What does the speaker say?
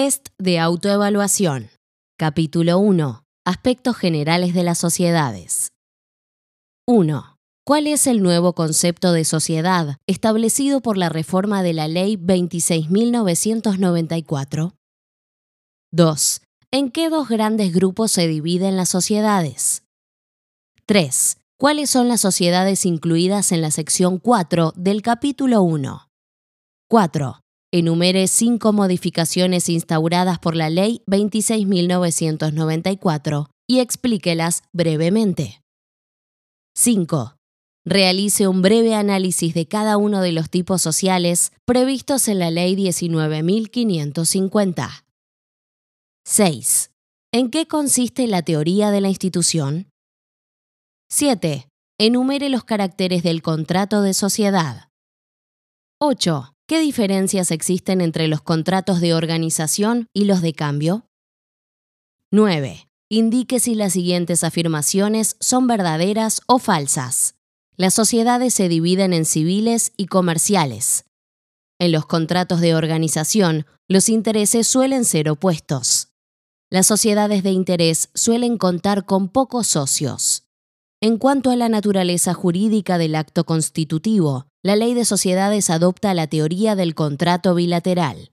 Test de autoevaluación. Capítulo 1. Aspectos generales de las sociedades. 1. ¿Cuál es el nuevo concepto de sociedad establecido por la reforma de la Ley 26.994? 2. ¿En qué dos grandes grupos se dividen las sociedades? 3. ¿Cuáles son las sociedades incluidas en la sección 4 del capítulo 1? 4. Enumere cinco modificaciones instauradas por la Ley 26.994 y explíquelas brevemente. 5. Realice un breve análisis de cada uno de los tipos sociales previstos en la Ley 19.550. 6. ¿En qué consiste la teoría de la institución? 7. Enumere los caracteres del contrato de sociedad. 8. ¿Qué diferencias existen entre los contratos de organización y los de cambio? 9. Indique si las siguientes afirmaciones son verdaderas o falsas. Las sociedades se dividen en civiles y comerciales. En los contratos de organización, los intereses suelen ser opuestos. Las sociedades de interés suelen contar con pocos socios. En cuanto a la naturaleza jurídica del acto constitutivo, la ley de sociedades adopta la teoría del contrato bilateral.